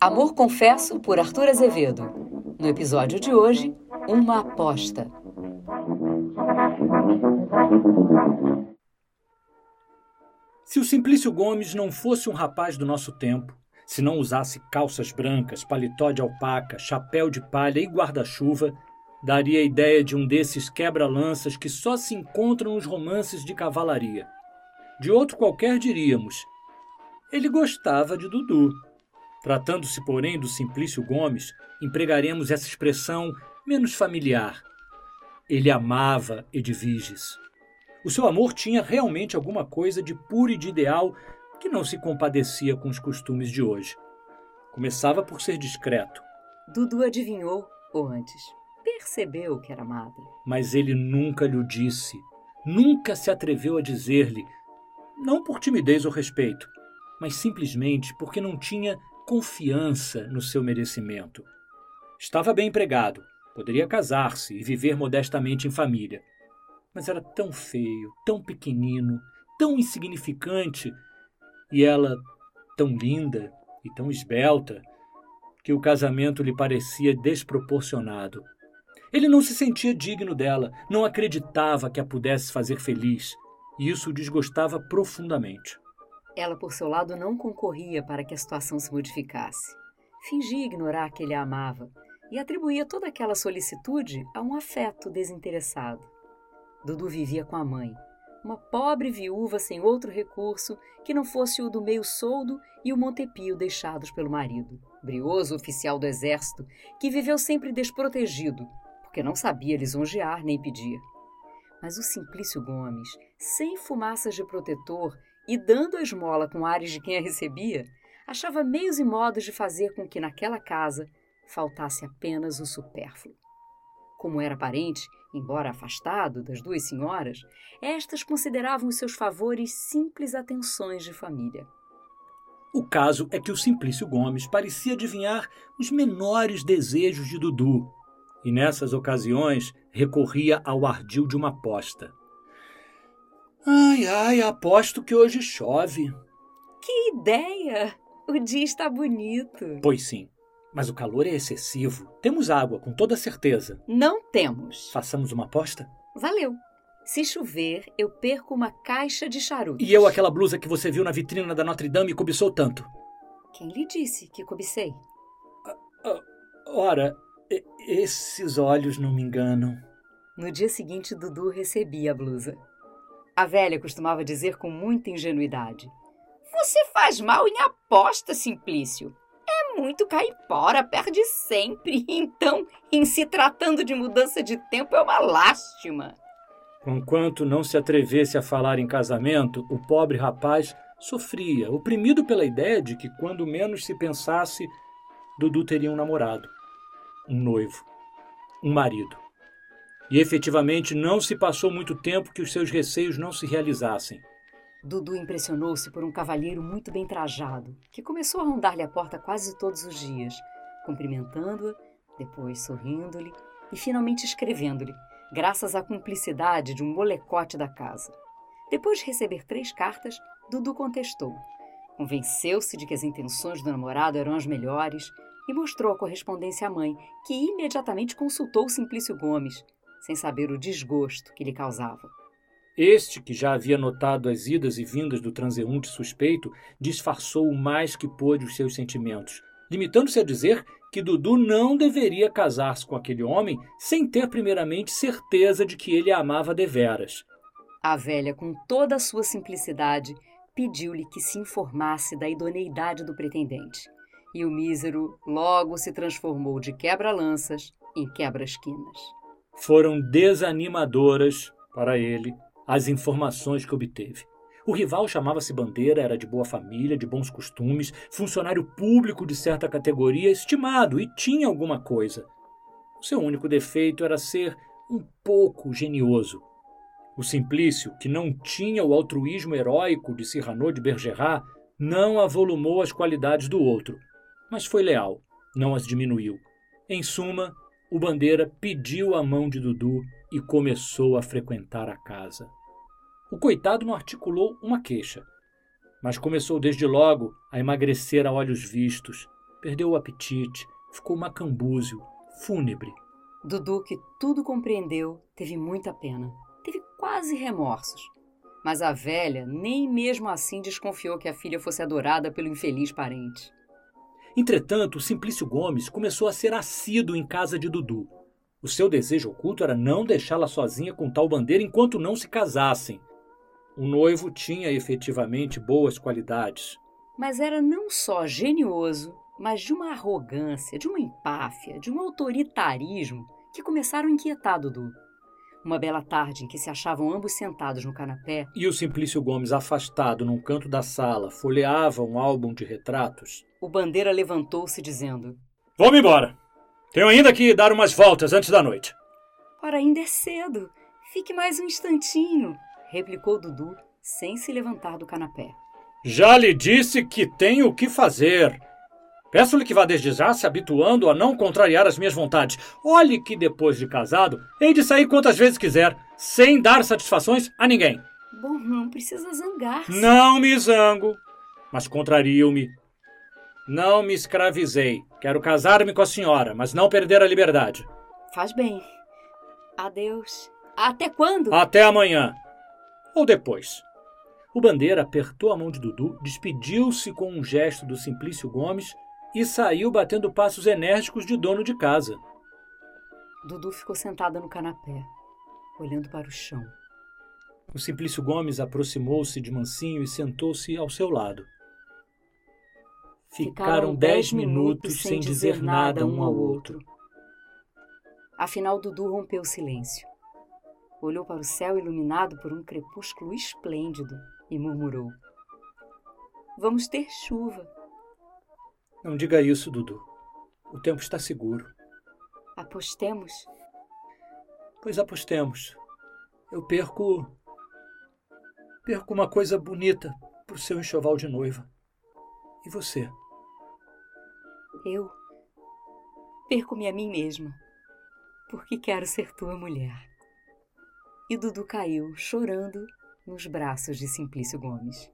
Amor Confesso por Arthur Azevedo. No episódio de hoje, uma aposta. Se o Simplício Gomes não fosse um rapaz do nosso tempo, se não usasse calças brancas, paletó de alpaca, chapéu de palha e guarda-chuva, daria a ideia de um desses quebra-lanças que só se encontram nos romances de cavalaria. De outro qualquer diríamos: ele gostava de Dudu. Tratando-se, porém, do Simplício Gomes, empregaremos essa expressão menos familiar. Ele amava Edviges. O seu amor tinha realmente alguma coisa de puro e de ideal que não se compadecia com os costumes de hoje. Começava por ser discreto. Dudu adivinhou, ou antes, percebeu que era amada. Mas ele nunca lhe disse, nunca se atreveu a dizer-lhe, não por timidez ou respeito, mas simplesmente porque não tinha confiança no seu merecimento. Estava bem empregado, poderia casar-se e viver modestamente em família mas era tão feio, tão pequenino, tão insignificante, e ela tão linda e tão esbelta, que o casamento lhe parecia desproporcionado. Ele não se sentia digno dela, não acreditava que a pudesse fazer feliz, e isso o desgostava profundamente. Ela, por seu lado, não concorria para que a situação se modificasse. Fingia ignorar que ele a amava e atribuía toda aquela solicitude a um afeto desinteressado. Dudu vivia com a mãe, uma pobre viúva sem outro recurso que não fosse o do meio soldo e o Montepio deixados pelo marido, brioso oficial do exército que viveu sempre desprotegido, porque não sabia lisonjear nem pedir. Mas o Simplício Gomes, sem fumaças de protetor e dando a esmola com ares de quem a recebia, achava meios e modos de fazer com que naquela casa faltasse apenas o supérfluo. Como era parente, embora afastado das duas senhoras, estas consideravam os seus favores simples atenções de família. O caso é que o Simplício Gomes parecia adivinhar os menores desejos de Dudu, e nessas ocasiões recorria ao ardil de uma aposta. Ai, ai, aposto que hoje chove. Que ideia! O dia está bonito. Pois sim. Mas o calor é excessivo. Temos água, com toda certeza. Não temos. Façamos uma aposta? Valeu. Se chover, eu perco uma caixa de charutos. E eu aquela blusa que você viu na vitrina da Notre Dame e cobiçou tanto? Quem lhe disse que cobicei? Ah, ah, ora, esses olhos não me enganam. No dia seguinte, Dudu recebia a blusa. A velha costumava dizer com muita ingenuidade: Você faz mal em aposta, Simplício muito caipora, perde sempre. Então, em se tratando de mudança de tempo, é uma lástima. Conquanto não se atrevesse a falar em casamento, o pobre rapaz sofria, oprimido pela ideia de que, quando menos se pensasse, Dudu teria um namorado, um noivo, um marido. E efetivamente não se passou muito tempo que os seus receios não se realizassem. Dudu impressionou-se por um cavalheiro muito bem trajado, que começou a rondar-lhe a porta quase todos os dias, cumprimentando-a, depois sorrindo-lhe e finalmente escrevendo-lhe, graças à cumplicidade de um molecote da casa. Depois de receber três cartas, Dudu contestou. Convenceu-se de que as intenções do namorado eram as melhores e mostrou a correspondência à mãe, que imediatamente consultou Simplício Gomes, sem saber o desgosto que lhe causava. Este, que já havia notado as idas e vindas do transeunte suspeito, disfarçou o mais que pôde os seus sentimentos, limitando-se a dizer que Dudu não deveria casar-se com aquele homem sem ter primeiramente certeza de que ele a amava deveras. A velha, com toda a sua simplicidade, pediu-lhe que se informasse da idoneidade do pretendente. E o mísero logo se transformou de quebra-lanças em quebra-esquinas. Foram desanimadoras para ele as informações que obteve. O rival chamava-se Bandeira, era de boa família, de bons costumes, funcionário público de certa categoria, estimado e tinha alguma coisa. O seu único defeito era ser um pouco genioso. O Simplício, que não tinha o altruísmo heróico de Cyrano de Bergerac, não avolumou as qualidades do outro, mas foi leal, não as diminuiu. Em suma, o Bandeira pediu a mão de Dudu e começou a frequentar a casa. O coitado não articulou uma queixa, mas começou desde logo a emagrecer a olhos vistos, Perdeu o apetite, ficou macambúzio, fúnebre. Dudu, que tudo compreendeu, teve muita pena. Teve quase remorsos. Mas a velha nem mesmo assim desconfiou que a filha fosse adorada pelo infeliz parente. Entretanto, Simplício Gomes começou a ser assíduo em casa de Dudu. O seu desejo oculto era não deixá-la sozinha com tal bandeira enquanto não se casassem. O noivo tinha efetivamente boas qualidades. Mas era não só genioso, mas de uma arrogância, de uma empáfia, de um autoritarismo que começaram a inquietar Dudu. Uma bela tarde em que se achavam ambos sentados no canapé. E o Simplício Gomes, afastado num canto da sala, folheava um álbum de retratos. O bandeira levantou-se, dizendo: Vou-me embora. Tenho ainda que dar umas voltas antes da noite. Ora, ainda é cedo. Fique mais um instantinho, replicou Dudu, sem se levantar do canapé. Já lhe disse que tenho o que fazer. Peço-lhe que vá desde já se habituando a não contrariar as minhas vontades. Olhe que depois de casado, hei de sair quantas vezes quiser, sem dar satisfações a ninguém. Bom, não precisa zangar-se. Não me zango, mas contrario-me. Não me escravizei. Quero casar-me com a senhora, mas não perder a liberdade. Faz bem. Adeus. Até quando? Até amanhã. Ou depois. O bandeira apertou a mão de Dudu, despediu-se com um gesto do Simplício Gomes e saiu batendo passos enérgicos de dono de casa. Dudu ficou sentada no canapé, olhando para o chão. O Simplício Gomes aproximou-se de Mansinho e sentou-se ao seu lado. Ficaram dez minutos sem dizer nada um ao outro. Afinal, Dudu rompeu o silêncio. Olhou para o céu iluminado por um crepúsculo esplêndido e murmurou: Vamos ter chuva. Não diga isso, Dudu. O tempo está seguro. Apostemos? Pois apostemos. Eu perco. Perco uma coisa bonita pro seu enxoval de noiva. E você? Eu perco-me a mim mesma, porque quero ser tua mulher. E Dudu caiu, chorando, nos braços de Simplício Gomes.